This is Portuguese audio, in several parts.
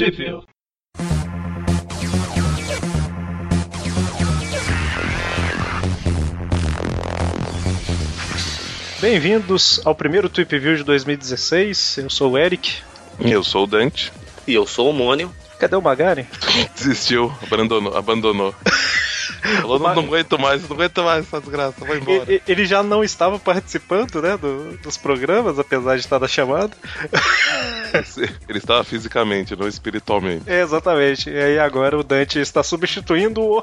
Sheffield. Bem-vindos ao primeiro Tweep View de 2016. Eu sou o Eric. Eu sou o Dante. E eu sou o Mônio. Cadê o Magari? Desistiu, abandonou. abandonou. Falou, não, não aguento mais, não aguento mais essa desgraça, vou embora. Ele, ele já não estava participando, né, do- dos programas, apesar de estar na chamada. Ele estava fisicamente, não espiritualmente. É, exatamente. E aí agora o Dante está substituindo o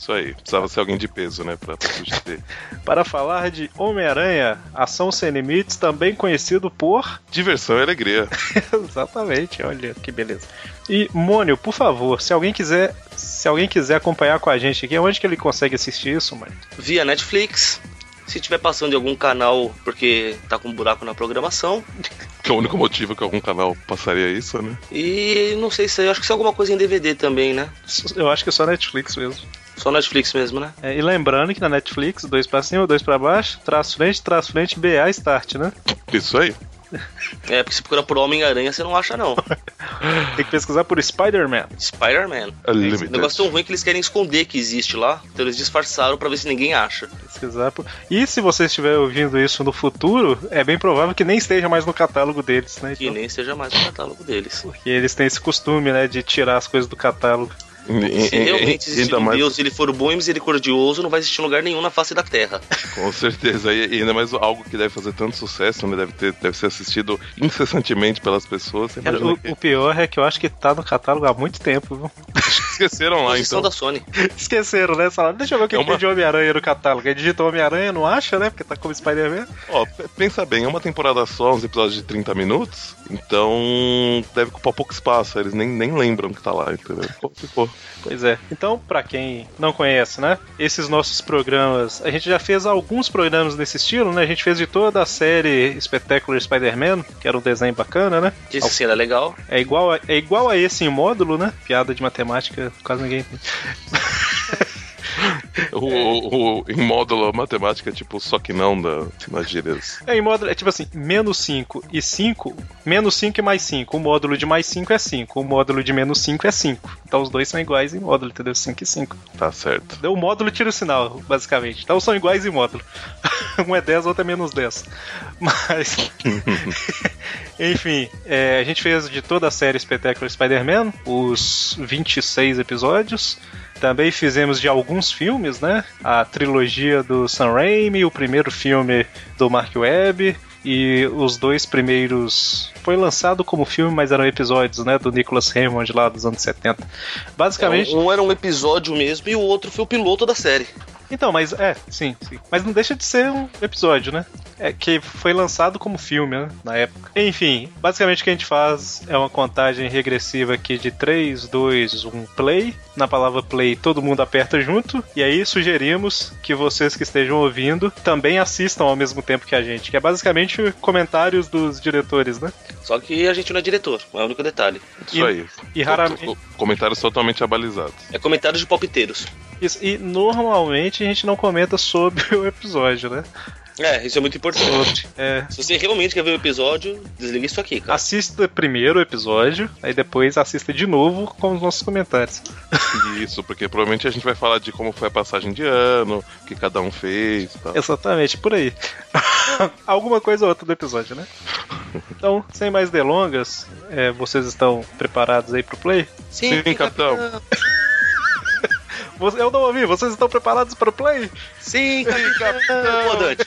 Isso aí. Precisava ser alguém de peso, né, pra, pra substituir. para falar de Homem-Aranha, Ação Sem Limites, também conhecido por. Diversão e alegria. Exatamente, olha que beleza. E Mônio, por favor, se alguém quiser, se alguém quiser acompanhar com a gente aqui, onde que ele consegue assistir isso, mano? Via Netflix. Se tiver passando em algum canal porque tá com um buraco na programação. Que é o único motivo que algum canal passaria isso, né? E não sei se eu acho que se é alguma coisa em DVD também, né? Eu acho que é só Netflix mesmo. Só Netflix mesmo, né? É, e lembrando que na Netflix, dois pra cima, dois pra baixo, traço frente, traço frente, BA Start, né? Isso aí. É, porque se procura por Homem-Aranha você não acha, não. Tem que pesquisar por Spider-Man. Spider-Man. O Unlimited. negócio tão ruim que eles querem esconder que existe lá. Então eles disfarçaram pra ver se ninguém acha. Pesquisar por... E se você estiver ouvindo isso no futuro, é bem provável que nem esteja mais no catálogo deles, né? Que Então, nem seja mais no catálogo deles. Porque eles têm esse costume, né, de tirar as coisas do catálogo. Se realmente existir um mais, Deus e ele for bom e misericordioso, não vai existir lugar nenhum na face da Terra. com certeza. E, e ainda mais algo que deve fazer tanto sucesso, né? Deve, ter, deve ser assistido incessantemente pelas pessoas. Cara, o, que o pior é que eu acho que tá no catálogo há muito tempo, viu? esqueceram lá, Posição então. da Sony. Esqueceram, né? Falaram, deixa eu ver o que, É uma- tem de Homem-Aranha no catálogo. Aí digita Homem-Aranha, não acha, né? Porque tá como Spider-Man. Ó, pensa bem, é uma temporada só, uns episódios de 30 minutos, então deve ocupar pouco espaço, eles nem, nem lembram que tá lá, entendeu? Pô, Ficou. Pois é. Então, pra quem não conhece, né? Esses nossos programas, a gente já fez alguns programas desse estilo, né? A gente fez de toda a série Spectacular Spider-Man, que era um desenho bacana, né? Esse sim era legal. É igual a, é igual a esse em módulo, né? Piada de matemática, quase ninguém. O, o- o- em módulo matemática, tipo, só que não da, nas gírias. É, em módulo, é tipo assim, menos 5 e 5, menos 5 e mais 5. O módulo de mais 5 é 5, o módulo de menos 5 é 5. Então os dois são iguais em módulo, entendeu? 5 e 5. Tá certo. Deu o módulo tira o sinal, basicamente. Então são iguais em módulo. um é 10, o outro é menos 10. Mas. Enfim, é, a gente fez de toda a série Spectacular Spider-Man, os 26 episódios. Também fizemos de alguns filmes, né? A trilogia do Sam Raimi, o primeiro filme do Mark Webb e os dois primeiros. Foi lançado como filme, mas eram episódios, né? Do Nicholas Raymond lá dos anos 70. Basicamente. Um era um episódio mesmo e o outro foi o piloto da série. Então, mas é, sim, sim. Mas não deixa de ser um episódio, né? É que foi lançado como filme, né? Na época. Enfim, basicamente o que a gente faz é uma contagem regressiva aqui de 3, 2, 1, play. Na palavra play, todo mundo aperta junto. E aí sugerimos que vocês que estejam ouvindo também assistam ao mesmo tempo que a gente. Que é basicamente comentários dos diretores, né? Só que a gente não é diretor, é o único detalhe. Isso E- aí. e raramente- Co- co- Comentários totalmente abalizados. É comentários de palpiteiros. Isso, e normalmente a gente não comenta sobre o episódio, né? É, isso é muito importante. É, Se você realmente quer ver o episódio, desliga isso aqui, cara. Assista primeiro o episódio, aí depois assista de novo com os nossos comentários. Isso, porque provavelmente a gente vai falar de como foi a passagem de ano, o que cada um fez e tal. Exatamente, por aí. Alguma coisa ou outra do episódio, né? Então, sem mais delongas, é, vocês estão preparados aí pro play? Sim, capitão. Você- Eu não ouvi, vocês estão preparados para o play? Sim, capitão. Pô, Dante.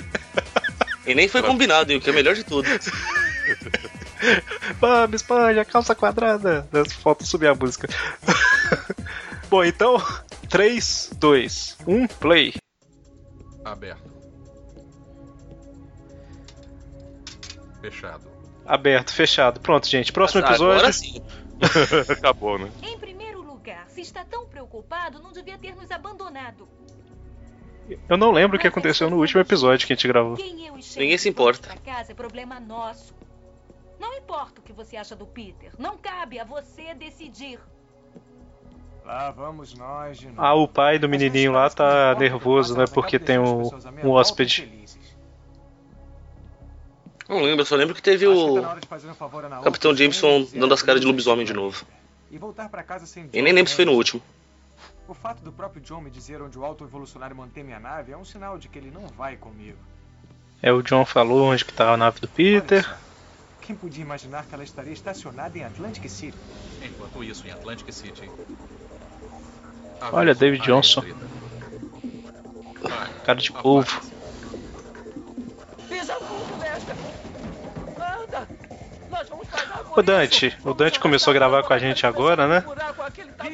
E nem foi combinado, hein, o que é melhor de tudo. Bob Esponja, calça quadrada. Falta subir a música. Bom, então, 3, 2, 1, play. Aberto. Fechado. Aberto, fechado. Pronto, gente. Próximo episódio. Agora sim. Acabou, né? Em primeiro lugar, se está tão preocupado, não devia ter nos abandonado. Eu não lembro o que aconteceu no último episódio que a gente gravou. Quem eu Ninguém se importa. Casa é problema nosso. Não importa o que você acha do Peter. Não cabe a você decidir. Lá vamos nós de novo. Ah, o pai do menininho lá tá nervoso, né? Porque tem um, um hóspede. Não lembro, eu só lembro que teve o tá Capitão Jameson dando as caras de lobisomem de novo. E voltar pra casa sem E nem lembro se foi no último. O fato do próprio John me dizer onde o alto evolucionário mantém minha nave é um sinal de que ele não vai comigo. É, o John falou onde que tá a nave do Peter. Só, Quem podia imaginar que ela estaria estacionada em Atlantic City? Enquanto isso, em Atlantic City. Olha, David Área Johnson. Vai, Cara de polvo. Pisa fundo, mestre! Anda! Ô Dante, o Dante começou a gravar com a gente agora, né?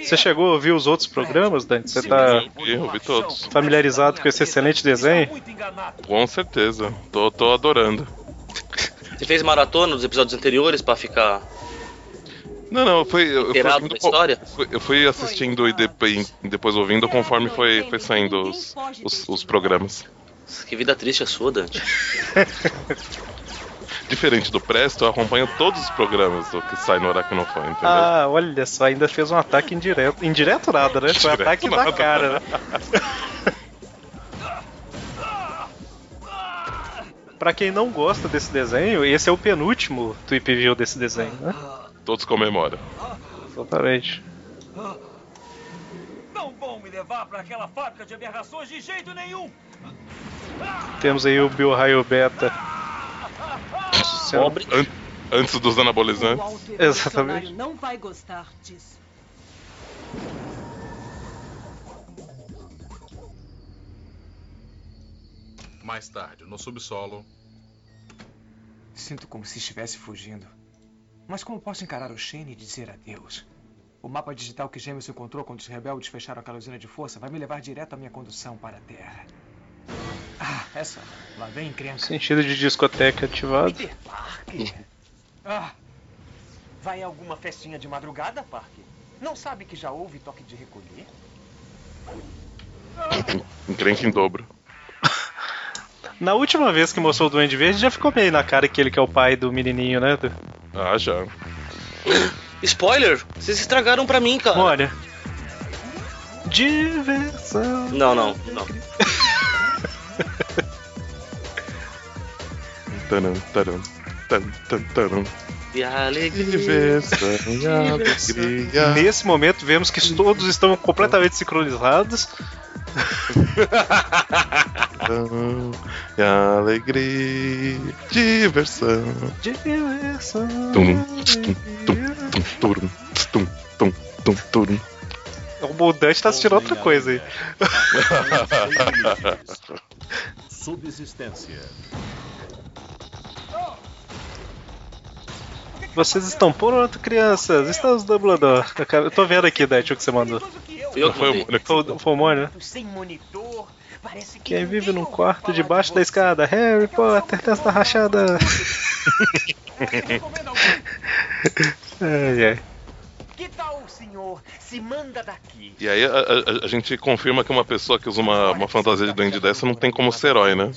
Você chegou a ouvir os outros programas, Dante? Você tá Eu vi todos. familiarizado com esse excelente desenho? Com certeza. Tô, tô adorando. Você fez maratona dos episódios anteriores pra ficar Não, não, eu fui. Eu, ouvindo história? fui- eu fui assistindo e depois, depois ouvindo conforme foi, foi saindo os, os, os programas. Que vida triste a sua, Dante. Diferente do Presto, eu acompanho todos os programas do que sai no Aracnofan, entendeu? Ah, olha só, ainda fez um ataque indireto. Indireto nada, né? Foi Indireto ataque na nada. cara, né? Pra quem não gosta desse desenho, esse é o penúltimo Tweep View desse desenho, né? Todos comemoram. Exatamente. Não vão me levar pra aquela fábrica de aberrações de jeito nenhum! Temos aí o Bill Raio Beta. Pobre. An- antes dos O anabolizantes. Exatamente. não vai gostar disso. Mais tarde, no subsolo, Sinto como se estivesse fugindo. Mas como posso encarar o Shane e dizer adeus? O mapa digital que Jameson encontrou quando os rebeldes fecharam aquela usina de força vai me levar direto à minha condução para a Terra. Ah, essa. Lá vem encrenca. Sentido de discoteca ativado. Peter Parker! Ah! Vai a alguma festinha de madrugada, Parker? Não sabe que já houve toque de recolher? Encrenca em dobro. Na última vez que mostrou o Duende Verde, já ficou meio na cara que ele que é o pai do menininho, né? Ah, já. Spoiler! Vocês estragaram pra mim, cara. Olha. Diversão. Não, não, não. Taran, taran, tan, tan, taran. E alegria. Diversão e alegria. Nesse momento, vemos que todos estão completamente sincronizados. Diversão e alegria. Diversão. Diversão. Tum, tum, tum, tum, turum, tum, tum, tum, turum. O Dante tá assistindo outra coisa aí. Subsistência. Vocês estão prontos, crianças? Estamos dublador. Eu tô vendo aqui, Dante, o que você mandou. Eu Foi. Foi o- foi o Mônio, né? Sem monitor. Parece que Quem vive num quarto debaixo de da escada? Harry Potter, testa rachada. ai, ai. Que senhor? Se manda daqui. E aí a, a- a gente confirma que uma pessoa que usa uma, uma fantasia de duende dessa não tem como ser herói, né?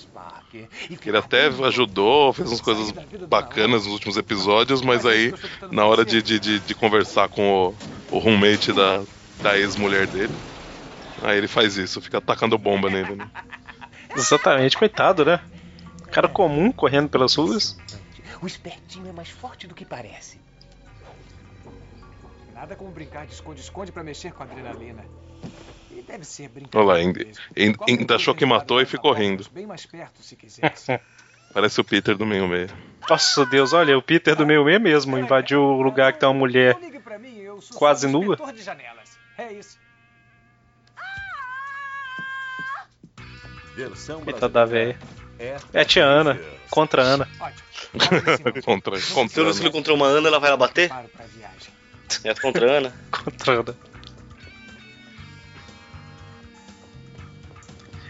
Ele até ajudou, fez umas coisas bacanas nos últimos episódios, mas aí, na hora de, de, de, de conversar com o, o roommate da, da ex-mulher dele, aí ele faz isso, fica atacando bomba nele. Né? Exatamente, coitado, né? Cara comum correndo pelas ruas. O espertinho é mais forte do que parece. Nada como brincar de esconde-esconde pra mexer com a adrenalina. E deve ser Olha brincadeira. lá, ainda, ainda- achou que matou e ficou rindo. Bem mais perto, se quisesse. Parece o Peter do meio meio. Nossa Deus, olha, o Peter do meio meio mesmo invadiu o lugar que tem uma mulher. Mim, Quase nua. É isso. Versão Coitada da velha. É É a tia Ana, contra a Ana. Contra, contra. Que ele encontrou uma Ana, ela vai lá bater? Paro pra viagem. É contra a Ana. Contra Ana.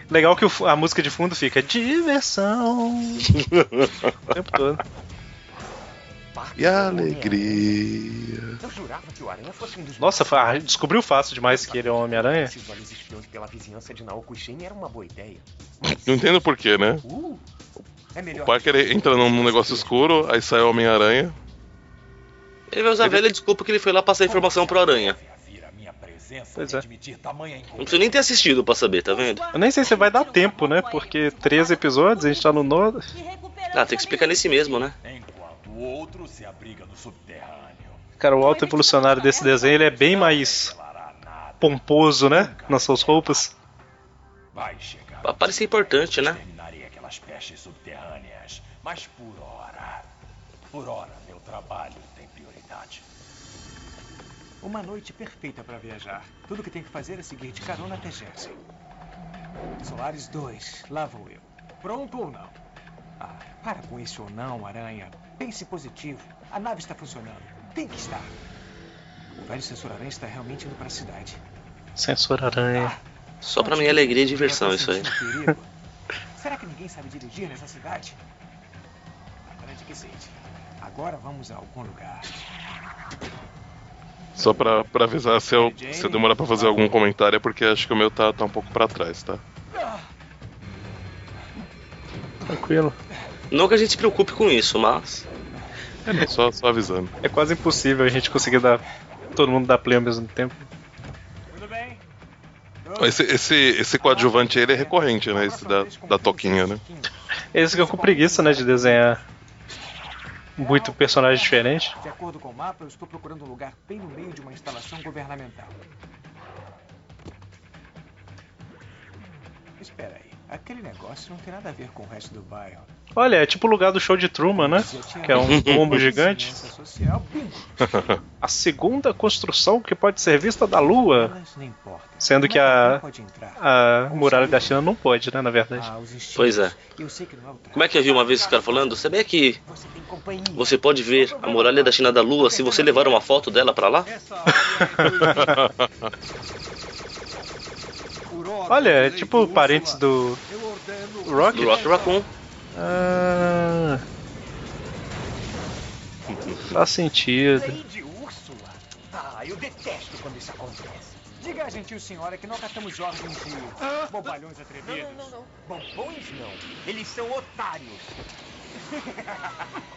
Legal que o a música de fundo fica diversão. o tempo todo. E alegria. Eu jurava que o Aranha fosse um dos Nossa, fa- ah, descobriu fácil demais que ele é um Homem-Aranha. Esses olhos espiões pela vizinhança de Naoko Shin era uma boa ideia. Não entendo porquê, né? Uh, é O Parker entra num num negócio escuro, aí sai o Homem-Aranha. Ele vai usar a velha desculpa que ele foi lá passar informação pro Aranha. Pois é. Não precisa nem ter assistido pra saber, tá vendo? Eu nem sei se vai dar tempo, né? Porque 13 episódios, a gente tá no nono. Ah, tem que explicar nesse mesmo, né? Enquanto o outro se abriga no subterrâneo. Cara, o alto evolucionário desse desenho ele é bem mais pomposo, né? Nas suas roupas. Vai chegar. Pra parecer importante, né? Mas por hora. Por hora, meu trabalho. Uma noite perfeita para viajar. Tudo que tem que fazer é seguir de carona até Jersey. Solares 2, lá vou eu. Pronto ou não? Ah, para com isso ou não, Aranha. Pense positivo. A nave está funcionando. Tem que estar. O velho sensor Aranha está realmente indo para a cidade. Sensor aranha. Só pra minha alegria e diversão isso aí. Será que ninguém sabe dirigir nessa cidade? Garante que seja. Agora vamos a algum lugar. Só pra, pra avisar se eu, se eu demorar pra fazer algum comentário é porque acho que o meu tá, tá um pouco pra trás, tá? Tranquilo. Não que a gente se preocupe com isso, mas. É, não, só, só avisando. É quase impossível a gente conseguir dar. Todo mundo dar play ao mesmo tempo. Tudo bem? Esse, esse, esse coadjuvante aí ele é recorrente, né? Esse da, da toquinha, né? Esse que eu com preguiça, né? De desenhar muito personagem diferente. De acordo com o mapa, eu estou procurando um lugar bem no meio de uma instalação governamental. Espera aí, aquele negócio não tem nada a ver com o resto do bairro. Olha, é tipo o lugar do show de Truman, né? Que é um pombo gigante. A segunda construção que pode ser vista da Lua. Sendo que a, a muralha da China não pode, né? Na verdade. Ah. Pois é. Eu sei que não é. Como é que eu vi uma vez os caras falando? Sabia que Você pode ver a muralha da China da Lua se você levar uma foto dela pra lá? Olha, é tipo parentes do Rock. Do Rock Raccoon. Ah, faz sentido. Lei de Úrsula? Ah, eu detesto quando isso acontece. Diga, gentil senhora, que não catamos ordens de bobalhões atrevidos. Não, não, não, não. Bombons não. Eles são otários.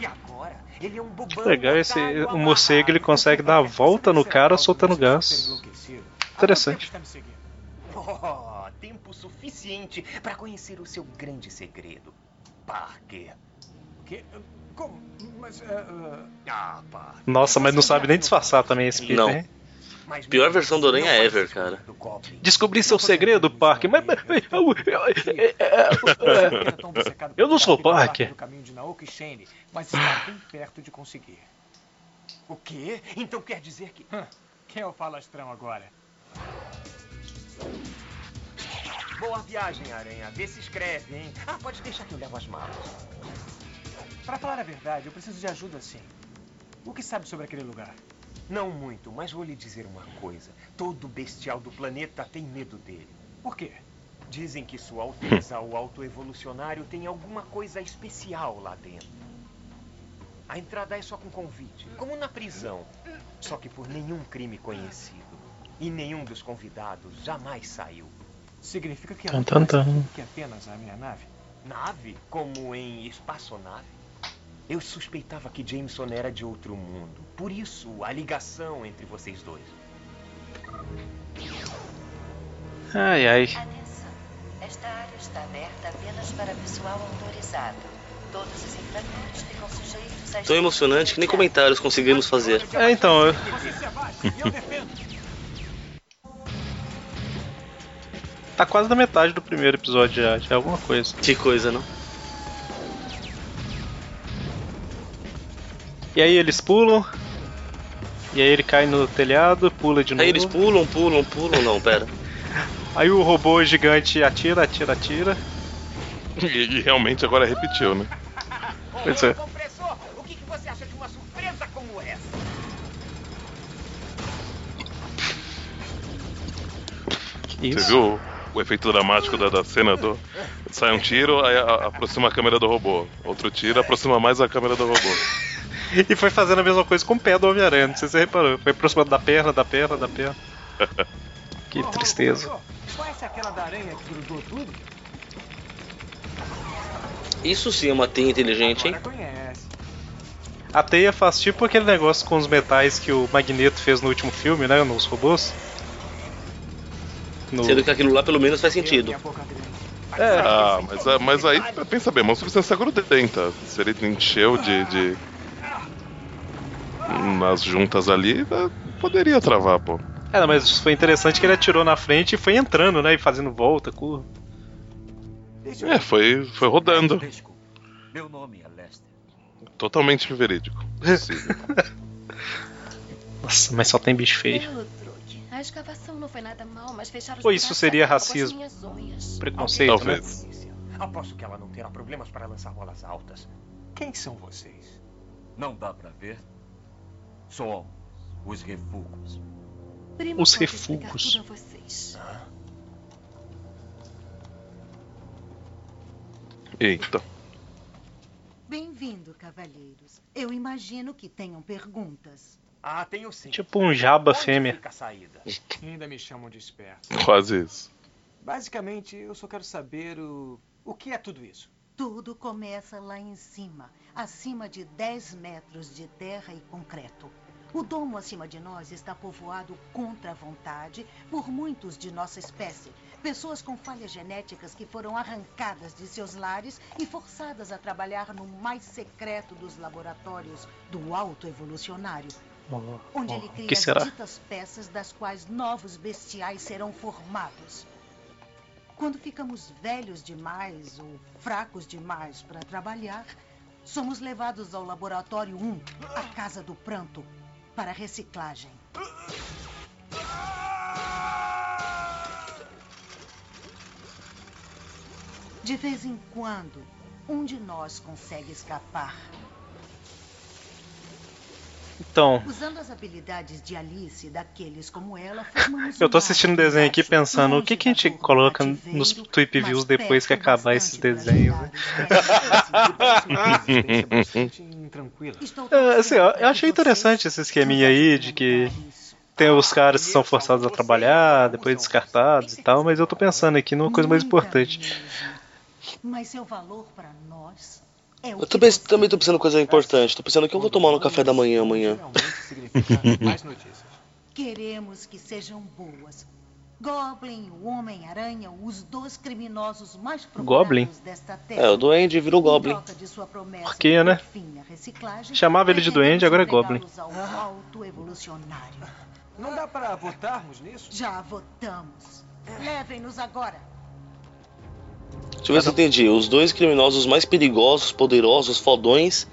E agora? Ele é um bobão. Legal, esse o morcego ele consegue dar a volta no cara soltando gás. Interessante. Seguindo. Oh, tempo suficiente para conhecer o seu grande segredo. Parker. Que? Como? Mas, ah, ah, Ah, Parker. Nossa, mas não sabe nem disfarçar também esse Peter, Não. hein? Mas Pior versão do assim, Aranha ever, cara. Descobri seu segredo, Parker, mas. eu- não sou Parker. No caminho de Naoki Shane, mas está bem perto de conseguir. O quê? Então quer dizer que... Quem é o falastrão agora? Boa viagem, Aranha. Vê se escreve, hein? Ah, pode deixar que eu levo as malas. Para falar a verdade, eu preciso de ajuda sim. O que sabe sobre aquele lugar? Não muito, mas vou lhe dizer uma coisa. Todo bestial do planeta tem medo dele. Por quê? Dizem que Sua Alteza, o Alto Evolucionário, tem alguma coisa especial lá dentro. A entrada é só com convite, como na prisão. Só que por nenhum crime conhecido. E nenhum dos convidados jamais saiu. Significa que ela tan, tan. que apenas a minha nave? Nave? Como em espaçonave? Eu suspeitava que Jameson era de outro mundo. Por isso, a ligação entre vocês dois. Ai, ai. Atenção. Esta área está aberta apenas para pessoal autorizado. Todos os infratores ficam sujeitos a... Tão emocionante que nem comentários conseguimos fazer. É, então. eu- Tá quase na metade do primeiro episódio já, já é alguma coisa. Que coisa, não? E aí eles pulam. E aí ele cai no telhado, pula de novo. Aí eles pulam, pulam, pulam. Não, pera. Aí o robô gigante atira, atira, atira. E, e realmente agora repetiu, né? Pois é. Compressor, o que, que você Isso. viu o, efeito dramático da, da cena do. Sai um tiro, aí a- a- aproxima a câmera do robô. Outro tiro, aproxima mais a câmera do robô. E foi fazendo a mesma coisa com o pé do Homem-Aranha, não sei se você reparou. Foi aproximando da perna, da perna, da perna. Que tristeza. Conhece aquela da aranha que grudou tudo? Isso sim é uma teia inteligente, hein? A teia faz tipo aquele negócio com os metais que o Magneto fez no último filme, né? Nos robôs. No- Sendo que aquilo lá pelo menos faz sentido. É. Ah, mas, ah, mas aí, pensa bem, uma substância grudenta. Se ele encheu de. de... nas juntas ali, eh, poderia travar, pô. É, mas foi interessante que ele atirou na frente e foi entrando, né? E fazendo volta, curva. É, foi, foi rodando. Meu nome é Lester. Totalmente verídico. Nossa, mas só tem bicho feio. A escavação não foi nada mal, mas fecharam os Pô, isso seria racismo. Preconceito, né? Talvez. Aposto que ela não terá problemas para lançar bolas altas. Quem são vocês? Não dá pra ver? Somos os refugos. Primo Os refugos. tudo a vocês. Eita. Bem-vindo, cavalheiros. Eu imagino que tenham perguntas. Ah, tenho sim. Tipo um jaba Onde fêmea. fica a saída? Ainda me chamam de esperto. Quase isso. Basicamente, eu só quero saber o. O que é tudo isso? Tudo começa lá em cima, acima de 10 metros de terra e concreto. O domo acima de nós está povoado contra a vontade por muitos de nossa espécie. Pessoas com falhas genéticas que foram arrancadas de seus lares e forçadas a trabalhar no mais secreto dos laboratórios do alto evolucionário, onde ele cria que será? ditas peças das quais novos bestiais serão formados. Quando ficamos velhos demais ou fracos demais para trabalhar, somos levados ao laboratório 1, a Casa do Pranto, para reciclagem. De vez em quando, um de nós consegue escapar. Então, Usando as habilidades de Alice daqueles como ela, eu tô um assistindo o lar desenho aqui pensando o que, que a gente coloca nos tweet mas views depois que acabar esses desenhos. né? É, assim, eu, achei interessante esse esqueminha aí de que tem os caras que são forçados a trabalhar, depois descartados e tal, mas eu tô pensando aqui numa coisa mais importante. Mas seu valor para nós é o Eu que também, também tô pensando em coisa importante. Tô pensando que eu vou tomar no café da manhã amanhã. Mais notícias. Queremos que sejam boas. Goblin, o Homem-Aranha, os dois criminosos mais Goblin? procurados desta terra. É, o duende virou Goblin. Por quê, de né? Chamava ele de duende, agora é Goblin. evolucionário. Não dá pra votarmos nisso? Já votamos. Levem-nos agora. Deixa eu ver se eu entendi. Os dois criminosos mais perigosos, poderosos, fodões,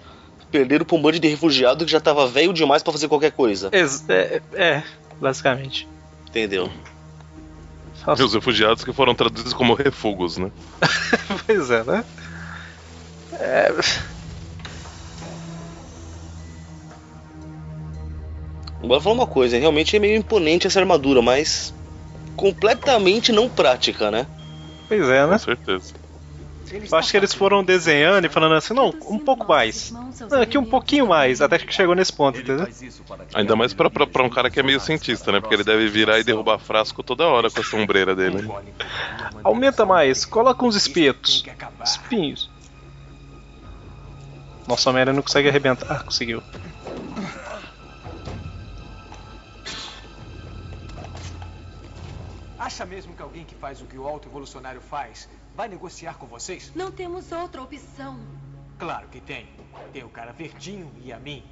perderam pra um bando de refugiado que já tava velho demais pra fazer qualquer coisa. É, é, basicamente. Entendeu? E os refugiados que foram traduzidos como refugos, né? Pois é, né? É, Agora falar uma coisa, realmente é meio imponente essa armadura, mas completamente não prática, né? Pois é, né? Com certeza. Eu acho que eles foram desenhando e falando assim, não, um pouco mais. Não, aqui um pouquinho mais, até que chegou nesse ponto, entendeu? Ainda mais pra, pra, pra um cara que é meio cientista, né? Porque ele deve virar e derrubar frasco toda hora com a sombreira dele. né? Aumenta mais, coloca uns espetos. Espinhos. Nossa, a não consegue arrebentar. Ah, conseguiu. Acha mesmo que alguém que faz o que o alto evolucionário faz vai negociar com vocês? Não temos outra opção. Claro que tem. Tem o cara verdinho e a mim.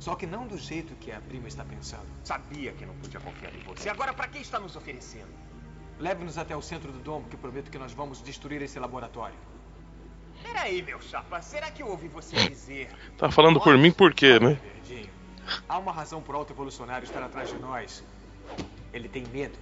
Só que não do jeito que a prima está pensando. Sabia que não podia confiar em você. Agora, pra que está nos oferecendo? Leve-nos até o centro do domo que prometo que nós vamos destruir esse laboratório. Peraí, meu chapa. Será que eu ouvi você dizer... Tá falando por mim por quê, né? Verdinho. Há uma razão pro alto evolucionário estar atrás de nós. Ele tem medo.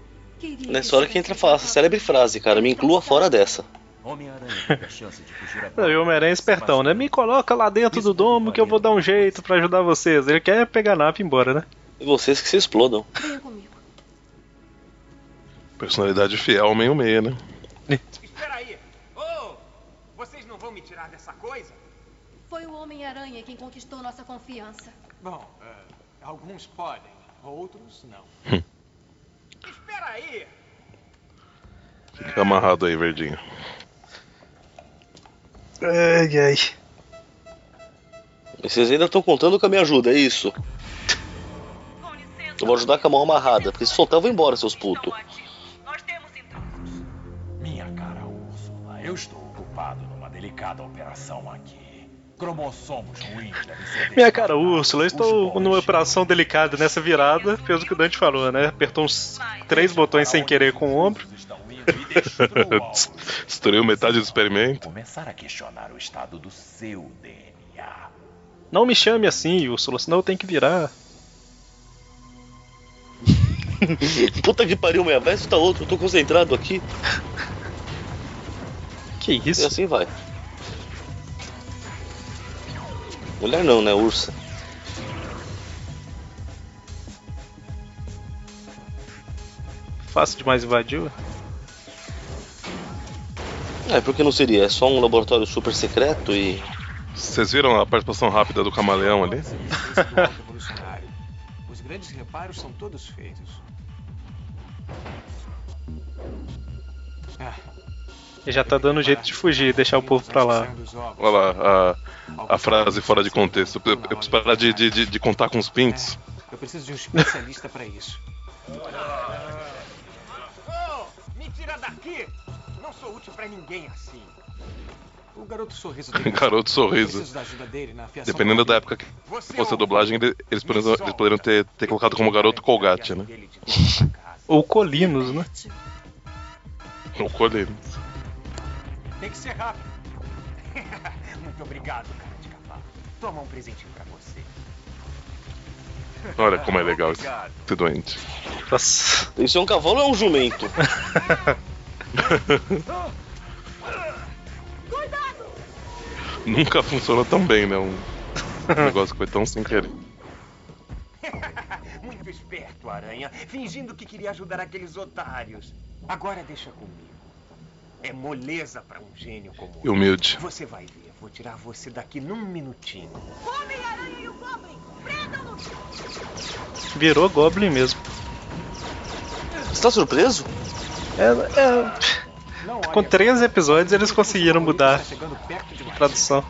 Nessa hora que entra falar essa célebre frase, cara. Me inclua fora dessa. Homem-Aranha teve a chance de fugir a Não, E o Homem-Aranha é espertão, né? Me coloca lá dentro do domo que eu vou dar um jeito pra ajudar vocês. Ele quer pegar a nave e ir embora, né? E vocês que se explodam. Venha comigo. Personalidade fiel, meio meia, né? Espera aí. Oh, vocês não vão me tirar dessa coisa? Foi o Homem-Aranha quem conquistou nossa confiança. Bom, é, alguns podem, outros não. Aí. Fica amarrado aí, verdinho. Ai, ai. Vocês ainda estão contando com a minha ajuda, é isso? Eu vou ajudar com a mão amarrada, porque se soltar eu vou embora, seus putos. Minha cara Úrsula, Eu estou ocupado numa delicada operação aqui. Cromossomos ruins Minha cara, Úrsula, eu estou numa operação delicada nessa virada, fez o que o Dante falou, né? Apertou uns três botões sem querer com o ombro. Destruiu metade do experimento. Começar a questionar o estado do seu DNA. Não me chame assim, Úrsula, senão eu tenho que virar. Puta que pariu, minha vez tá outro, eu tô concentrado aqui. Que E isso? assim vai. Mulher não, né? Ursa. Fácil demais invadiu. É, por que não seria? É só um laboratório super secreto e. Vocês viram a participação rápida do camaleão ali? Os grandes reparos são todos feitos. Ah, Ele já tá dando jeito de fugir e deixar o povo pra lá. Olha lá, a, a frase fora de contexto. Eu, eu preciso parar de, de, de, de contar com os pintos. Eu preciso de um especialista pra isso. Oh, me tira daqui! Não sou útil pra ninguém assim. O garoto sorriso dele. Garoto sorriso. da ajuda dele na afiação Dependendo do da época que fosse a dublagem, ele- eles poderiam, eles poderiam ter, ter colocado como garoto Colgate, né? Ou Colinos, né? O colheiro. Tem que ser rápido. Muito obrigado, cara de cavalo. Toma um presentinho pra você. Olha como é legal esse, esse doente. Nossa. Isso é um cavalo ou é um jumento? Nunca funcionou tão bem, né? Um negócio que foi tão sem querer. Muito esperto, Aranha. Fingindo que queria ajudar aqueles otários. Agora deixa comigo. É moleza pra um gênio como E humilde. eu. Você vai ver. Vou tirar você daqui num minutinho. Homem-Aranha e o Goblin! Prendam-nos! Virou Goblin mesmo. Você tá surpreso? É, é, Não, com três episódios eles conseguiram mudar tá a tradução.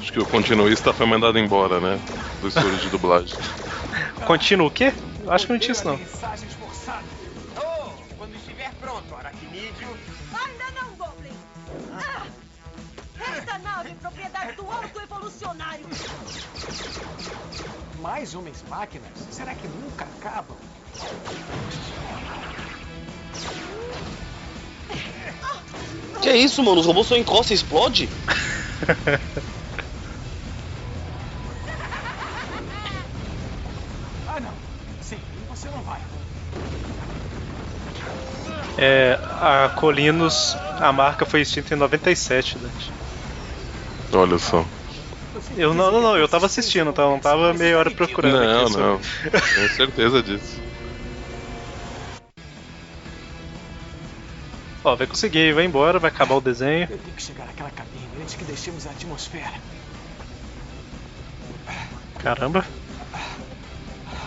Acho que o continuista foi mandado embora, né? Estúdio de dublagem. Continua o quê? Eu acho que não tinha isso não. Mensagens forçadas. Oh, quando estiver pronto, Aracnídeo. Ainda não, Goblin! Ah! Esta nave é propriedade do alto evolucionário! Mais homens máquinas? Será que nunca acabam? Que é isso, mano? Os robôs só encostam e explode? É, a Colinos, a marca foi extinta em 97, Dante. Olha só. Eu não, não, não, eu tava assistindo, tá? Não tava meia hora procurando Não, aqui. não. Tenho certeza disso. Ó, vai conseguir, vai embora, vai acabar o desenho. Eu tenho que chegar naquela cabine antes que deixemos a atmosfera. Caramba.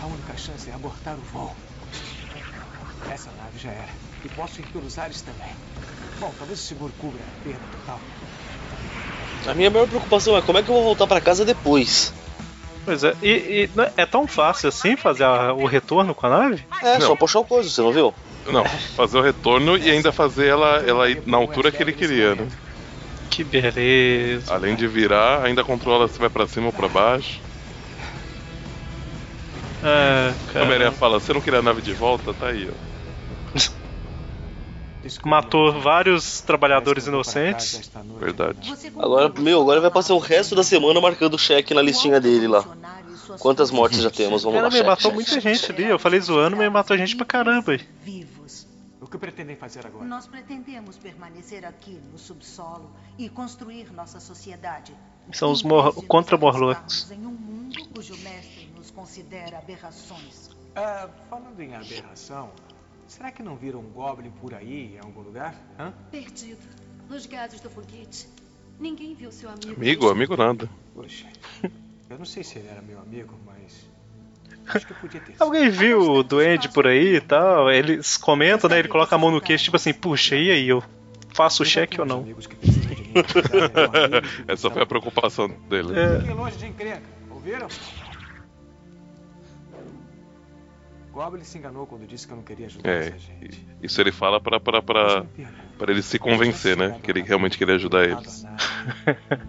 A única chance é abortar o voo. Essa nave já era. E posso ir pelos ares também. Bom, talvez o seguro cubra a perda total. A minha maior preocupação é como é que eu vou voltar pra casa depois. Pois é, e, e não é- é tão fácil assim fazer a- o retorno com a nave? É, Não. só puxar o coisa, você não viu? Não, fazer o retorno e ainda fazer ela, ela ir na altura que ele queria, né? Que beleza. Além de virar, ainda controla se vai pra cima ou pra baixo. É, A Homem-Aranha cara. fala, você não queria a nave de volta? Tá aí, ó. Matou vários trabalhadores inocentes. Verdade. Agora, meu, agora vai passar o resto da semana marcando cheque na listinha dele lá. Quantas mortes já temos? Vamos Cara, lá, me cheque, matou cheque. muita gente ali. Eu falei zoando, mas matou gente pra caramba. aí. Vivos. O que pretendem fazer agora? Nós pretendemos permanecer aqui no subsolo e construir nossa sociedade. São os mor contra Morlocks. em um mundo cujo mestre nos considera aberrações. Ah, falando em aberração, será que não viram um Goblin por aí em algum lugar? Hã? Perdido. Nos gases do foguete. Ninguém viu seu amigo. Amigo, amigo nada. Poxa, eu não sei se ele era meu amigo, mas. Acho que eu podia ter. sido. Alguém viu o Duende por aí e tal? Eles comentam, né? Ele coloca a mão no queixo, tipo assim, puxa, e aí? Eu faço o cheque ou não? Mim, que Essa foi a preocupação dele. É. Fiquem longe de encrenca, ouviram? Goblin se enganou quando disse que eu não queria ajudar É, essa gente. isso ele fala pra, pra, pra, pra ele se convencer, né? Que ele realmente queria ajudar eles.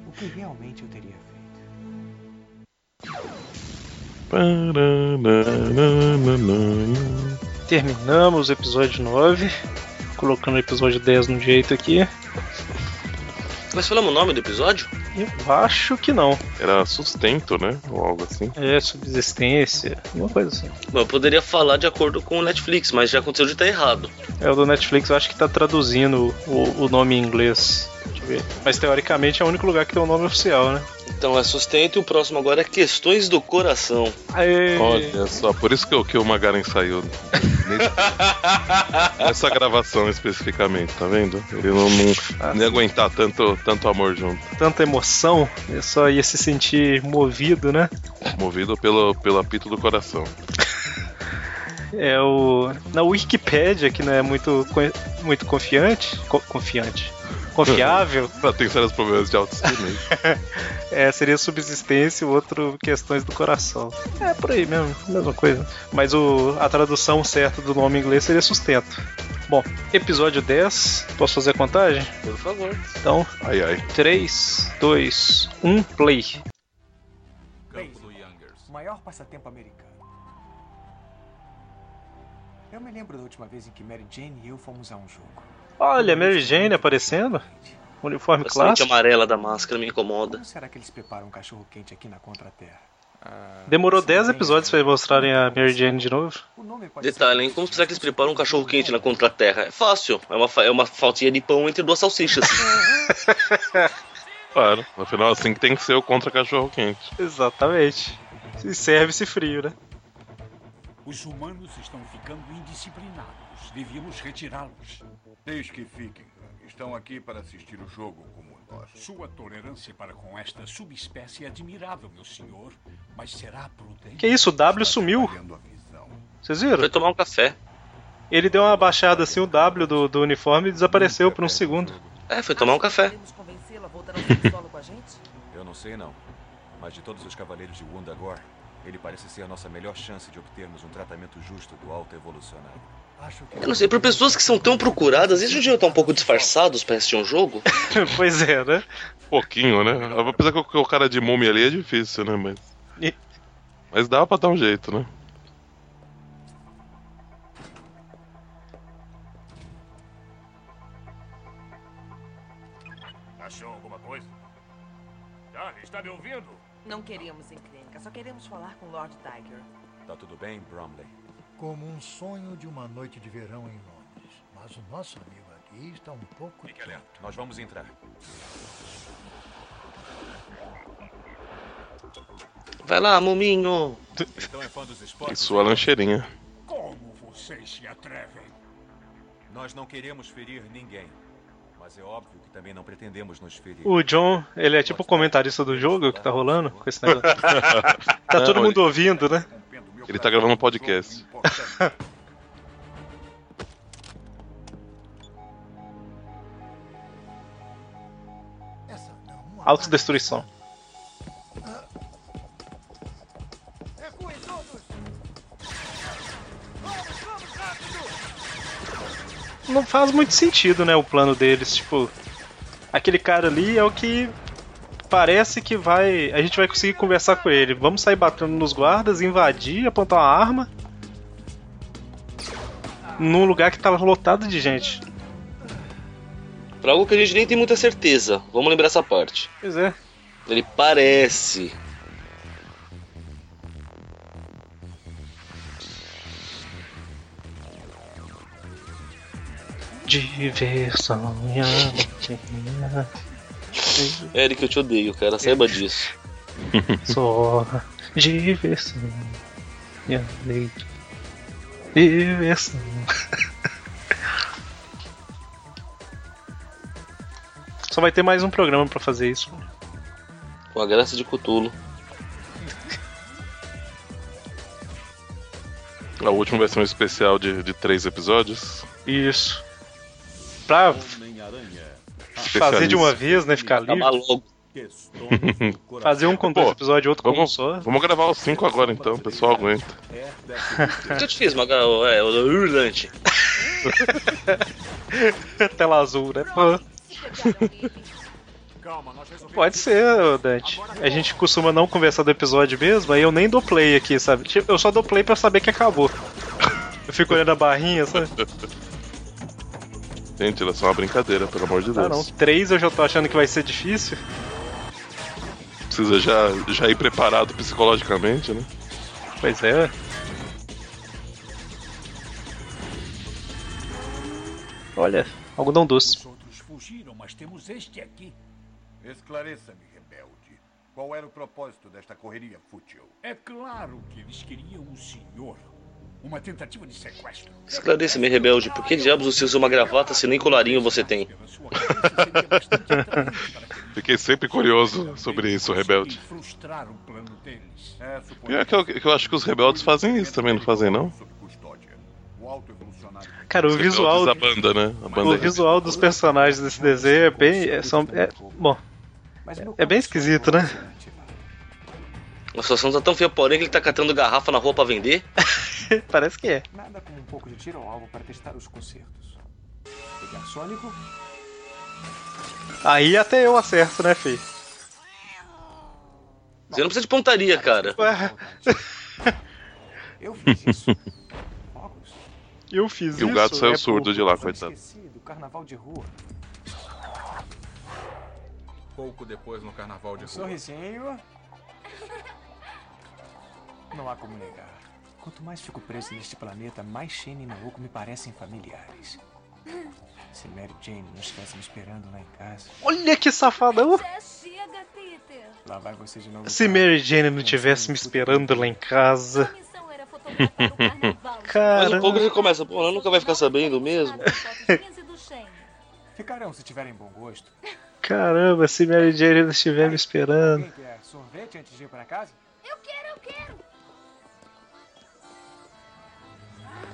O que realmente eu teria Terminamos o episódio 9. Colocando o episódio 10 no jeito aqui. Nós falamos o nome do episódio? Eu acho que não. Era sustento, né? Ou algo assim. É, subsistência, alguma coisa assim. Bom, eu poderia falar de acordo com o Netflix, mas já aconteceu de estar errado. É, o do Netflix eu acho que tá traduzindo o, o nome em inglês. Deixa eu ver. Mas teoricamente é o único lugar que tem o nome oficial, né? Então é sustento e o próximo agora é questões do coração. Aê. Olha só, por isso que, o- que o Magaren saiu. nesse- Nessa gravação especificamente, tá vendo? Ele não, não, não ia aguentar tanto, tanto amor junto. Tanta emoção, ele só ia se sentir movido, né? Movido pelo, pelo apito do coração. É o. Na Wikipédia, que não é muito, muito confiante. co- confiante. Confiável. Ela tem sérios problemas de autoestima. É, seria subsistência, o outro questões do coração. É por aí mesmo, mesma coisa. Mas o, a tradução certa do nome em inglês seria sustento. Bom, episódio 10. Posso fazer a contagem? Por favor. Então, Ai ai. 3, 2, 1, play. Campo do Youngers. O maior passatempo americano. Eu me lembro da última vez em que Mary Jane e eu fomos a um jogo. Olha, Mary Jane aparecendo. Uniforme A clássico. amarela da máscara me incomoda. Como será que eles preparam um cachorro quente aqui na Contraterra? Demorou 10 episódios pra mostrarem a Mary Jane de novo. Detalhe, hein? Como será que eles preparam um cachorro quente na contraterra? É fácil. É uma, é uma faltinha de pão entre duas salsichas. Claro, afinal assim que tem que ser o contra cachorro quente. Exatamente. E serve-se frio, né? Os humanos estão ficando indisciplinados. Devíamos retirá-los. Deixe que fiquem. Estão aqui para assistir o jogo como nós. Sua tolerância para com esta subespécie é admirável, meu senhor, mas será prudente. Que isso, o W sumiu. Vocês viram? Foi tomar um café. Ele deu uma baixada assim, o W do, do uniforme e desapareceu por um segundo. É, foi tomar um café. convencê-la a voltar ao subsolo com a gente? Eu não sei não. Mas de todos os cavaleiros de Wundagore, ele parece ser a nossa melhor chance de obtermos um tratamento justo do alto evolucionário. Eu não sei, por pessoas que são tão procuradas, eles não deviam estar um pouco disfarçados pra assistir um jogo? pois é, né? Pouquinho, né? Apesar que o cara de múmia ali é difícil, né? Mas. E- Mas dá pra dar um jeito, né? Achou alguma coisa? Charlie, está me ouvindo? Não queríamos encrenca, só queremos falar com Lord Tiger. Tá tudo bem, Bromley? Como um sonho de uma noite de verão em Londres. Mas o nosso amigo aqui está um pouco. Fique alerta, nós vamos entrar. Vai lá, mominho. Então é fã dos esportes? E sua lancheirinha. Como vocês se atrevem? Nós não queremos ferir ninguém. Mas é óbvio que também não pretendemos nos ferir. O John, ele é tipo o comentarista do jogo que tá rolando com esse negócio. tá todo Não, mundo ouvindo, né? Ele tá gravando um podcast. Autodestruição. Não faz muito sentido, né, o plano deles. Tipo, aquele cara ali é o que parece que vai. A gente vai conseguir conversar com ele. Vamos sair batendo nos guardas, invadir, apontar uma arma. Num lugar que tava lotado de gente. Pra algo que a gente nem tem muita certeza. Vamos lembrar essa parte. Pois é. Ele parece. Diversão. Eric, eu te odeio, cara. Saiba disso. Só diversão e alegria. Diversão. Só vai ter mais um programa pra fazer isso. Com a graça de Cutulo. A última vai ser um especial de, de três episódios. Isso. Pra fazer de uma vez, né? Ficar livre. logo. Fazer um com dois Pô, episódios, outro com um Vamos, só. vamos gravar os cinco agora então, o pessoal aguenta. O que eu te fiz? É, o Hurlante. Tela azul, né? Pô. Pode ser, Dante. A gente costuma não conversar do episódio mesmo, aí eu nem dou play aqui, sabe? Tipo, Eu só dou play pra saber que acabou. Eu fico olhando a barrinha, sabe? Gente, era só uma brincadeira, pelo amor de Deus. Ah, não. Três eu já tô achando que vai ser difícil. Precisa já, já ir preparado psicologicamente, né? Pois é. Olha, algodão doce. Outros fugiram, mas temos este aqui. Esclareça-me, rebelde. Qual era o propósito desta correria fútil? É claro que eles queriam o senhor. Uma tentativa de sequestro. Esclareça-me, rebelde, por que diabos você usa uma gravata se nem colarinho você tem? Fiquei sempre curioso sobre isso, rebelde. É, E é que eu, que eu acho que os rebeldes fazem isso também, não fazem não? Cara, o visual. da banda, né? A banda O visual dos personagens desse desenho é bem. É, são, é, bom. É bem esquisito, né? A situação tá tão feia, porém, que ele tá catando garrafa na rua pra vender. Parece que é. Nada como um pouco de tiro ao alvo para testar os concertos. Pegar sônico. Aí até eu acerto, né, Fê? Você não precisa de pontaria, cara. Eu fiz isso. Eu fiz E o isso. gato saiu é surdo por- de lá, coitado. Do carnaval de rua. Pouco depois no carnaval de rua. Sorrisinho. Não há como negar. Quanto mais fico preso neste planeta, mais Shane e Naoko me parecem familiares. Se Mary Jane não estivesse me esperando lá em casa, Olha que safadão! Chega, lá vai você de novo. Se Mary Jane não tivesse me esperando lá em casa. Mas Cara. um pouco ele começa, pô, ela nunca vai ficar sabendo mesmo. Ficarão se tiverem bom gosto. Caramba, se Mary Jane não estiver me esperando. Quem quer sorvete antes de ir para casa? Eu quero, eu quero.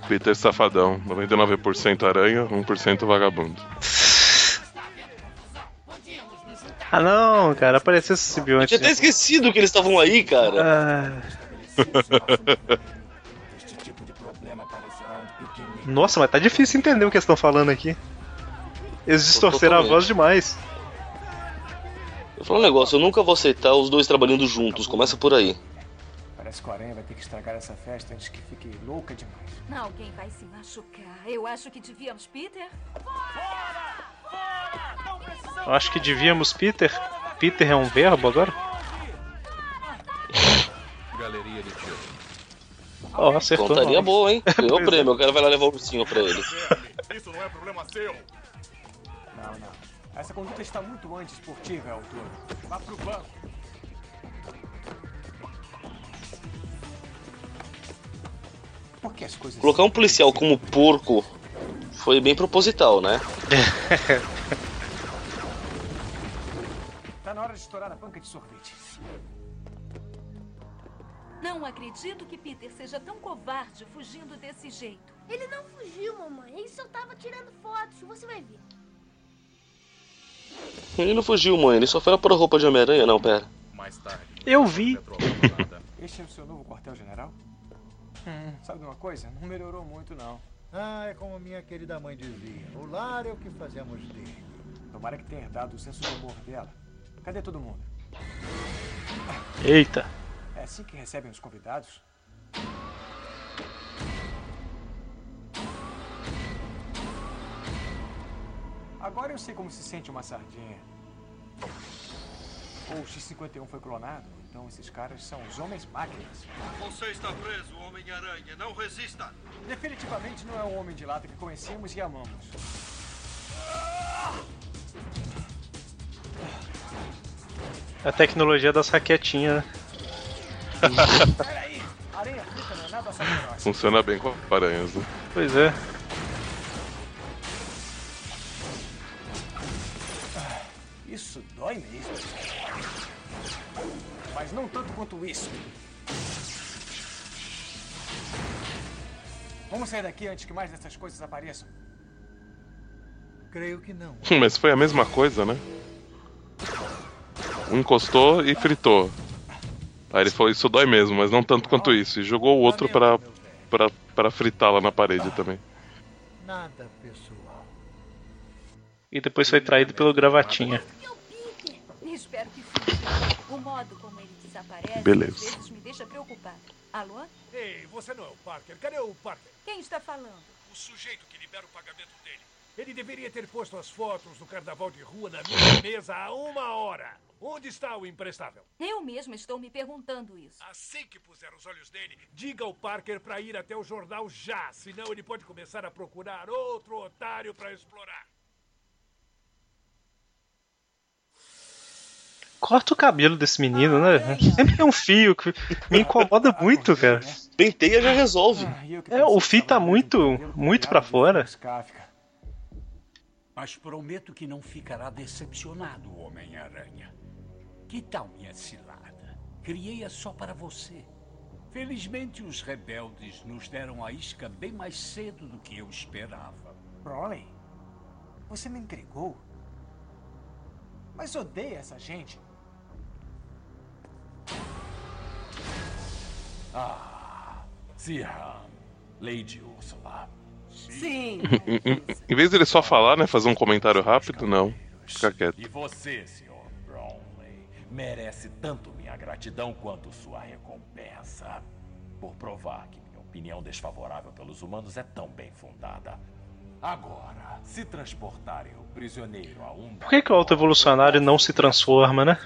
Peter Safadão, 99% aranha, 1% vagabundo. Ah não, cara, apareceu esse Eu simbionte. tinha até esquecido que eles estavam aí, cara. Ah. Nossa, mas tá difícil entender o que eles estão falando aqui. Eles distorceram a voz demais. Eu falo um negócio, eu nunca vou aceitar os dois trabalhando juntos, começa por aí. Parece que o Aranha vai ter que estragar essa festa antes que fique louca demais. Alguém vai se machucar. Eu acho que devíamos, Peter. Eu acho que devíamos Peter. Peter é um verbo agora? Galeria de tiro. Ó, acertou. Pontaria nós. boa, hein? Ganhou o é. prêmio, o cara vai lá levar o ursinho pra ele. Isso não é problema seu. Não, não. Essa conduta está muito antiesportiva, autor. Vá pro banco. Colocar um policial como porco foi bem proposital, né? Tá na hora de estourar a banca de sorvete. Não acredito que Peter seja tão covarde fugindo desse jeito. Ele não fugiu, mamãe. Ele só tava tirando fotos. Você vai ver. Ele não fugiu, mãe, ele só foi lá pôr a roupa de Homem-Aranha, não, pera. Mais tarde. Eu vi. Este é o seu novo quartel-general? Hum, sabe de uma coisa? Não melhorou muito, não. Ah, é como minha querida mãe dizia. O lar é o que fazemos dele. Tomara que tenha herdado o senso de humor dela. Cadê todo mundo? Eita. É assim que recebem os convidados? Agora eu sei como se sente uma sardinha. O X-51 foi clonado, então esses caras são os homens-máquinas. Você está preso, Homem-Aranha. Não resista. Definitivamente não é o homem de lata que conhecemos e amamos. A tecnologia das raquetinhas, né? Peraí! Areia frita não é nada. Funciona bem com aranhas, né? Pois é. Isso dói mesmo. Mas não tanto quanto isso. Vamos sair daqui antes que mais dessas coisas apareçam. Creio que não. Mas foi a mesma coisa, né? Um encostou e fritou. Aí ele falou, isso dói mesmo, mas não tanto quanto isso. E jogou o outro pra, pra, pra fritar lá na parede também. Nada pessoal. E depois foi traído pelo gravatinha. Espero que fique. O modo como ele desaparece Beleza. às vezes me deixa preocupada. Alô? Ei, você não é o Parker. Cadê o Parker? Quem está falando? O sujeito que libera o pagamento dele. Ele deveria ter posto as fotos do carnaval de rua na minha mesa há uma hora. Onde está o imprestável? Eu mesma estou me perguntando isso. Assim que puser os olhos nele, diga ao Parker para ir até o jornal já, senão ele pode começar a procurar outro otário para explorar. Corta o cabelo desse menino, né? Sempre tem um fio que me incomoda muito, cara. Penteia já resolve. É, o fio tá muito, muito pra fora. Mas prometo que não ficará decepcionado, Homem-Aranha. Que tal minha cilada? Criei-a só para você. Felizmente, os rebeldes nos deram a isca bem mais cedo do que eu esperava. Broly, você me entregou. Mas odeia essa gente. Ah, Zirham, Lady Úrsula. Sim. Em, vez dele só falar, né? Fazer um comentário rápido, não. Fica quieto. E você, Sr. Brownlee, merece tanto minha gratidão quanto sua recompensa. Por provar que minha opinião desfavorável pelos humanos é tão bem fundada. Agora, se transportarem o prisioneiro a um Por que, que o autoevolucionário não se transforma, né?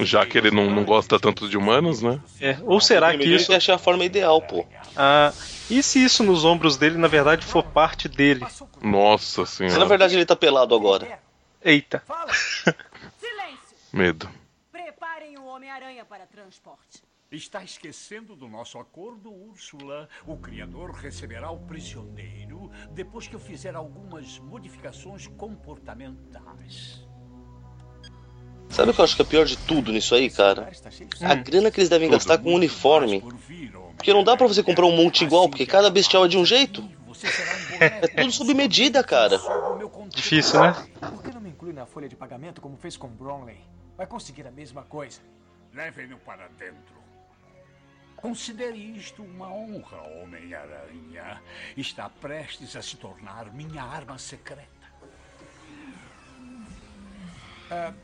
Já que ele não, não gosta tanto de humanos, né? É, ou será que isso. achar a forma ideal, pô. Ah, e se isso nos ombros dele, na verdade, for parte dele? Nossa Se na senhora. verdade ele tá pelado agora. Eita. Silêncio! Medo. Preparem o Homem-Aranha para transporte. Está esquecendo do nosso acordo, Úrsula. O Criador receberá o prisioneiro depois que eu fizer algumas modificações comportamentais. Sabe o que eu acho que é pior de tudo nisso aí, cara? A grana que eles devem gastar com o uniforme. Porque não dá pra você comprar um monte igual, porque cada bestial é de um jeito. É tudo sob medida, cara. Difícil, né? Por que não me inclui na folha de pagamento como fez com Brownlee? Vai conseguir a mesma coisa. Levem-no para dentro. Considere isto uma honra, Homem-Aranha. Está prestes a se tornar minha arma secreta. Ah,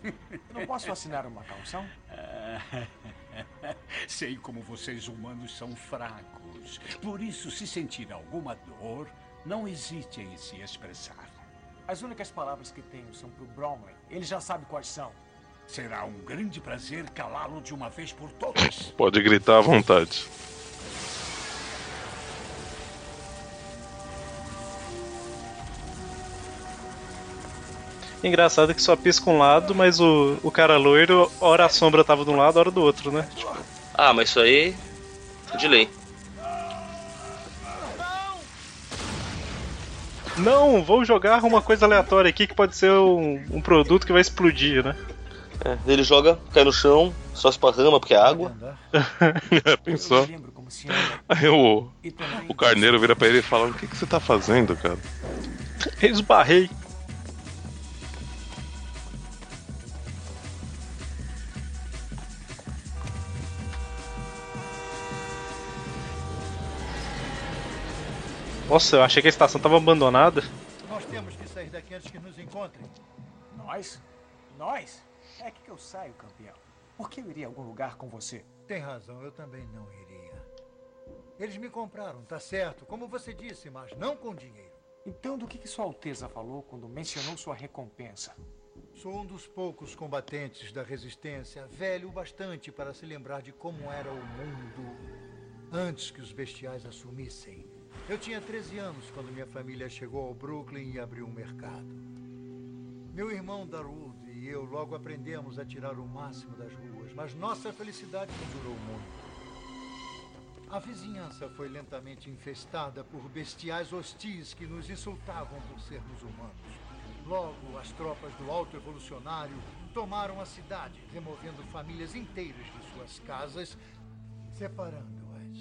não posso assinar uma calção? Sei como vocês humanos são fracos. Por isso, se sentir alguma dor, não hesite em se expressar. As únicas palavras que tenho são pro Brownlee. Ele já sabe quais são. Será um grande prazer calá-lo de uma vez por todas. Pode gritar à vontade. Engraçado que só pisca um lado, mas o, o cara loiro, hora a sombra tava de um lado, hora do outro, né? Tipo, Ah, mas isso aí. de lei. não, vou jogar uma coisa aleatória aqui que pode ser um, um produto que vai explodir, né? É, ele joga, cai no chão, só esparrama porque é água. Pensou? Aí o, o carneiro vira pra ele e fala: O que, que você tá fazendo, cara? Esbarrei. Nossa, eu achei que a estação tava abandonada. Nós temos que sair daqui antes que nos encontrem. Nós? Nós? É que eu saio, campeão. Por que eu iria a algum lugar com você? Tem razão, eu também não iria. Eles me compraram, tá certo, como você disse, mas não com dinheiro. Então, do que, que Sua Alteza falou quando mencionou sua recompensa? Sou um dos poucos combatentes da resistência, velho o bastante para se lembrar de como era o mundo antes que os bestiais assumissem. Eu tinha 13 anos quando minha família chegou ao Brooklyn e abriu um mercado. Meu irmão Darwood e eu logo aprendemos a tirar o máximo das ruas, mas nossa felicidade não durou muito. A vizinhança foi lentamente infestada por bestiais hostis que nos insultavam por sermos humanos. Logo, as tropas do Alto Evolucionário tomaram a cidade, removendo famílias inteiras de suas casas, separando-as.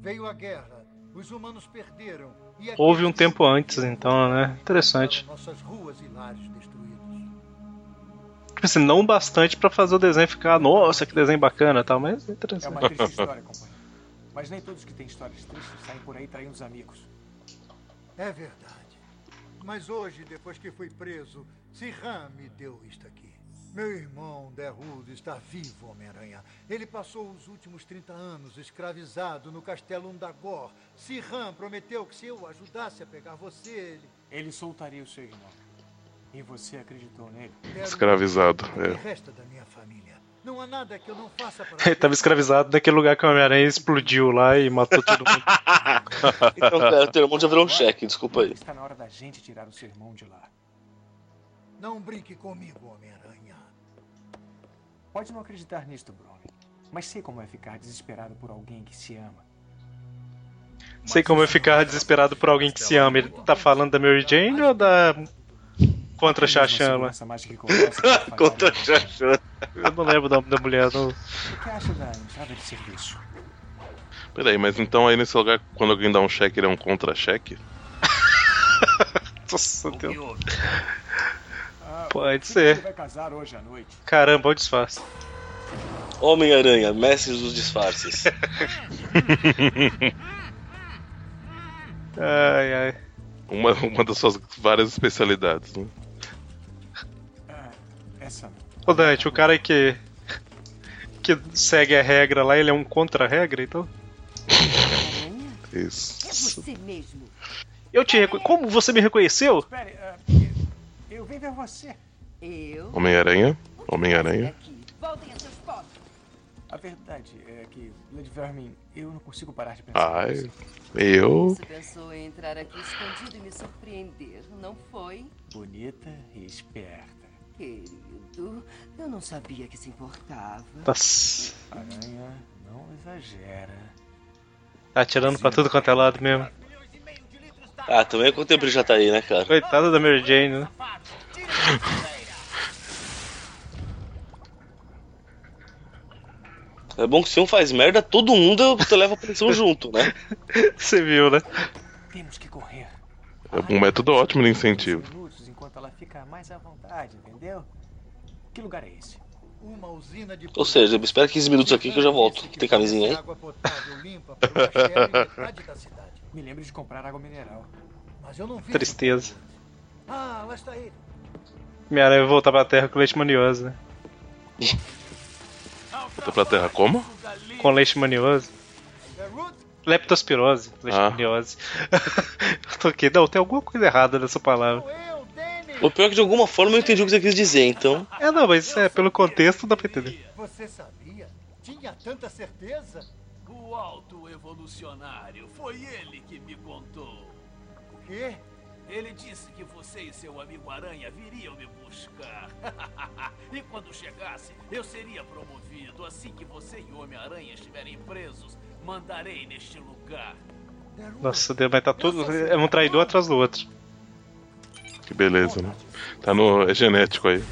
Veio a guerra, os humanos perderam e Houve um tempo antes, então, né? Interessante. nossas ruas e lares destruídos. Tipo assim, não bastante pra fazer o desenho ficar, nossa, que desenho bacana tal, mas é É interessante. uma triste história, companheiro. Mas nem todos que têm histórias tristes saem por aí traindo os amigos. É verdade. Mas hoje, depois que fui preso, Sirhan me deu isto aqui. Meu irmão Derrudo está vivo, Homem-Aranha. Ele passou os últimos 30 anos escravizado no castelo Undagor. Sirhan prometeu que se eu ajudasse a pegar você, ele... Ele soltaria o seu irmão. E você acreditou nele? Escravizado, é. resta da minha família. Não há nada que eu não faça para... Ele tava escravizado naquele lugar que o Homem-Aranha explodiu lá e matou todo mundo. Então, cara, teu irmão já virou um cheque, desculpa aí. Está na hora da gente tirar o seu irmão de lá. Não brinque comigo, Homem-Aranha. Pode não acreditar nisto, Bruno. Mas sei como é ficar desesperado por alguém que se ama. Sei como é ficar desesperado por alguém que se ama. Ele tá falando da Mary Jane ou da. Contra a Xaxã lá? Essa mágica que conversa com a Contra a Xaxã. Eu não lembro o nome da mulher, não. O que acha da entrada de serviço? Peraí, mas então aí nesse lugar, quando alguém dá um cheque, ele é um contra-cheque? Nossa Deus. Ah, Pode ser. vai casar hoje à noite? Caramba, olha o disfarce. Homem-Aranha, mestre dos disfarces. Ai, ai. Uma, uma das suas várias especialidades, né? Ô Dante, o cara que. que segue a regra lá, ele é um contra-regra, então? Isso. É você mesmo. Eu te reconhe... Como você me reconheceu? Espere, ah, eu vim ver você. Eu? Homem-Aranha? Homem-Aranha? Voltem a seus postos. A verdade é que, Lady Vermin, eu não consigo parar de pensar Ai, nisso. eu. Você pensou em entrar aqui escondido e me surpreender, não foi? Bonita e esperta. Querido, eu não sabia que se importava. Nossa. Aranha, não exagera. Tá atirando pra tudo quanto é lado mesmo. Ah, também quanto tempo ele já tá aí, né, cara? Coitada da Mary Jane, né? É bom que se um faz merda, todo mundo leva a pressão junto, né? Você viu, né? Temos que correr. É um método ótimo de incentivo. Enquanto ela fica mais à vontade, entendeu? Que lugar é esse? Uma usina de Ou seja, espera 15 minutos aqui que eu já volto. Tem camisinha aí? água potável limpa para metade da cidade. Me lembre de comprar água mineral. Mas eu não vi. Tristeza. Ah, lá está ele. Minha aranha vai voltar pra terra com leite manioso, né? Volta pra terra como? Com leite manioso. Leptospirose, leishmaniose. Tô aqui. Não, tem alguma coisa errada nessa palavra. O pior é que de alguma forma eu entendi o que você quis dizer, então. É, não, mas é, pelo contexto dá pra entender. Você sabia? Tinha tanta certeza? O alto evolucionário, foi ele que me contou. O quê? Ele disse que você e seu amigo Aranha viriam me buscar. e quando chegasse, eu seria promovido. Assim que você e o Homem-Aranha estiverem presos, mandarei neste lugar. Nossa, Deus, mas tá tudo. É um traidor atrás do outro. Que beleza, né? Tá no. É genético aí.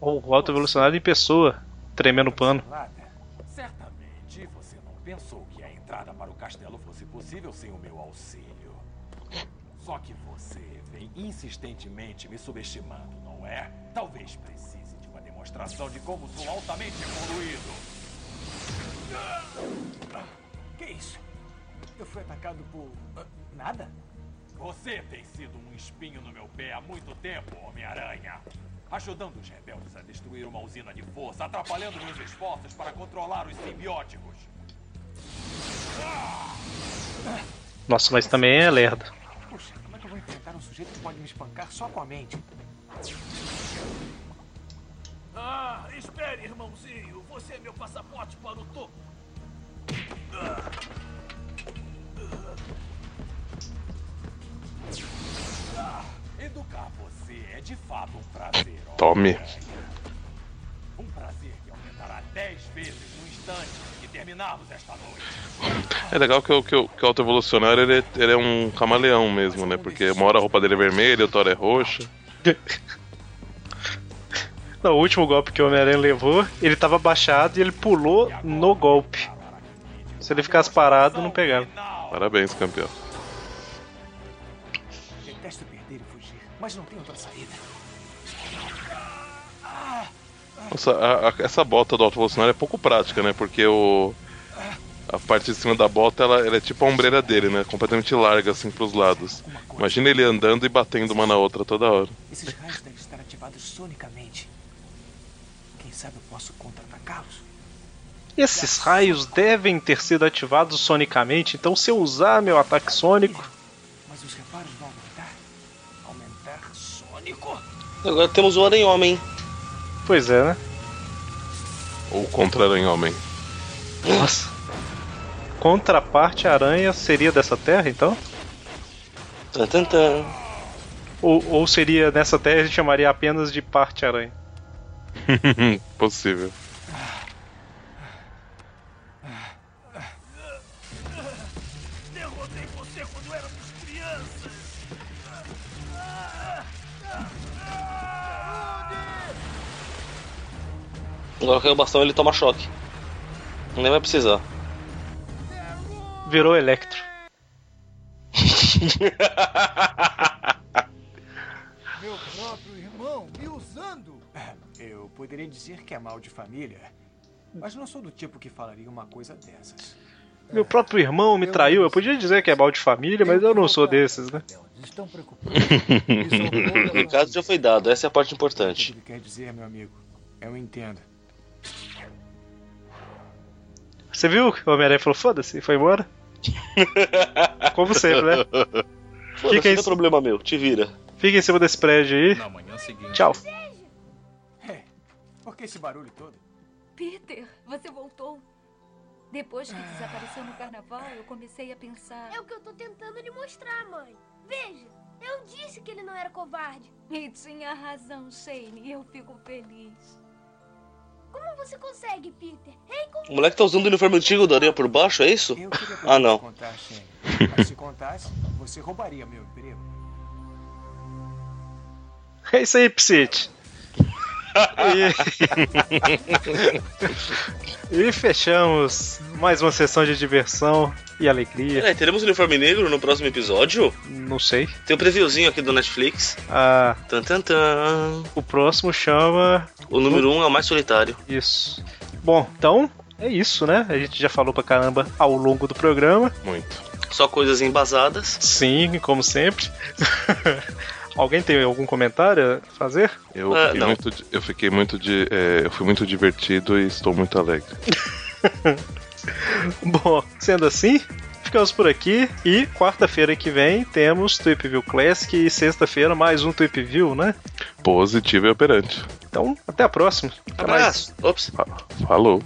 Oh, o alto evolucionário em pessoa, tremendo o pano. Certamente você não pensou que a entrada para o castelo fosse possível sem o meu auxílio. Só que você vem insistentemente me subestimando, não é? Talvez precise de uma demonstração de como sou altamente evoluído. Que isso? Eu fui atacado por. ah, nada? Você tem sido um espinho no meu pé há muito tempo, Homem-Aranha. Ajudando os rebeldes a destruir uma usina de força, atrapalhando meus esforços para controlar os simbióticos. Nossa, mas também é lerdo. Puxa, como é que eu vou enfrentar um sujeito que pode me espancar só com a mente? Ah, espere, irmãozinho. Você é meu passaporte para o topo. Ah, educar você é de fato um prazer. Tome. Um prazer que aumentará dez vezes no instante que terminarmos esta noite. É legal que, o- que, o- que o Alto Evolucionário ele, é- ele é um camaleão mesmo, né? Porque uma hora a roupa dele é vermelha, outra hora é roxa. Não, o último golpe que o Homem-Aranha levou, ele tava abaixado e ele pulou no golpe. Se ele ficasse parado, não pegava. Parabéns, campeão. Mas não tem outra saída. Nossa, a- a- essa bota do alto evolucionário é pouco prática, né? Porque o. A parte de cima da bota, ela, ela é tipo a ombreira dele, né? Completamente larga, assim, pros lados. Imagina ele andando e batendo uma na outra toda hora. Esses raios devem estar ativados sonicamente. Quem sabe eu posso contra-atacá-los? Esses raios devem ter sido ativados sonicamente, então se eu usar meu ataque sônico. Mas os reparos vão Agora temos o Aranha-Homem. Pois é, né? Ou contra Aranha-Homem. Nossa. Contraparte aranha seria dessa terra, então? Tan, tan, tan. Ou, ou seria nessa terra a gente chamaria apenas de parte aranha? Possível. Agora que o bastão ele toma choque. Nem vai precisar. Virou Electro. Meu próprio irmão me usando. Eu poderia dizer que é mal de família, mas não sou do tipo que falaria uma coisa dessas. Meu próprio irmão me traiu. Eu podia dizer que é mal de família, mas eu não sou desses, né? Estão preocupados. O recado já foi dado, essa é a parte importante. O que quer dizer, meu amigo? Eu entendo. Você viu que o Homem-Aranha falou, foda-se, e foi embora? Como sempre, né? Fica, em, não é problema meu, te vira. fica em cima desse prédio aí. Na manhã seguinte. Tchau. É, por que esse barulho todo? Peter, você voltou. Depois que desapareceu no carnaval, eu comecei a pensar. É o que eu tô tentando lhe mostrar, mãe. Veja, eu disse que ele não era covarde. E tinha razão, Shane. Eu fico feliz. Como você consegue, Peter? Hein, como... O moleque tá usando o uniforme antigo do Aranha por baixo, é isso? Ah, não. contar, se contasse, você roubaria meu emprego. É isso aí, Psit. E... e fechamos mais uma sessão de diversão e alegria. É, teremos uniforme negro no próximo episódio? Não sei. Tem um previewzinho aqui do Netflix. Ah, Tan, tan, tan. o próximo chama. O número 1 um é o mais solitário. Isso. Bom, então é isso, né? A gente já falou pra caramba ao longo do programa. Muito. Só coisas embasadas. Sim, como sempre. Alguém tem algum comentário a fazer? Eu Ah, fiquei não. muito, de- eu fiquei muito de, é, eu fui muito divertido e estou muito alegre. Bom, sendo assim, ficamos por aqui e quarta-feira que vem temos Tweep View Classic e sexta-feira mais um Tweep View, né? Positivo e operante. Então, até a próxima. Até mais. Abraço. Ops. Falou.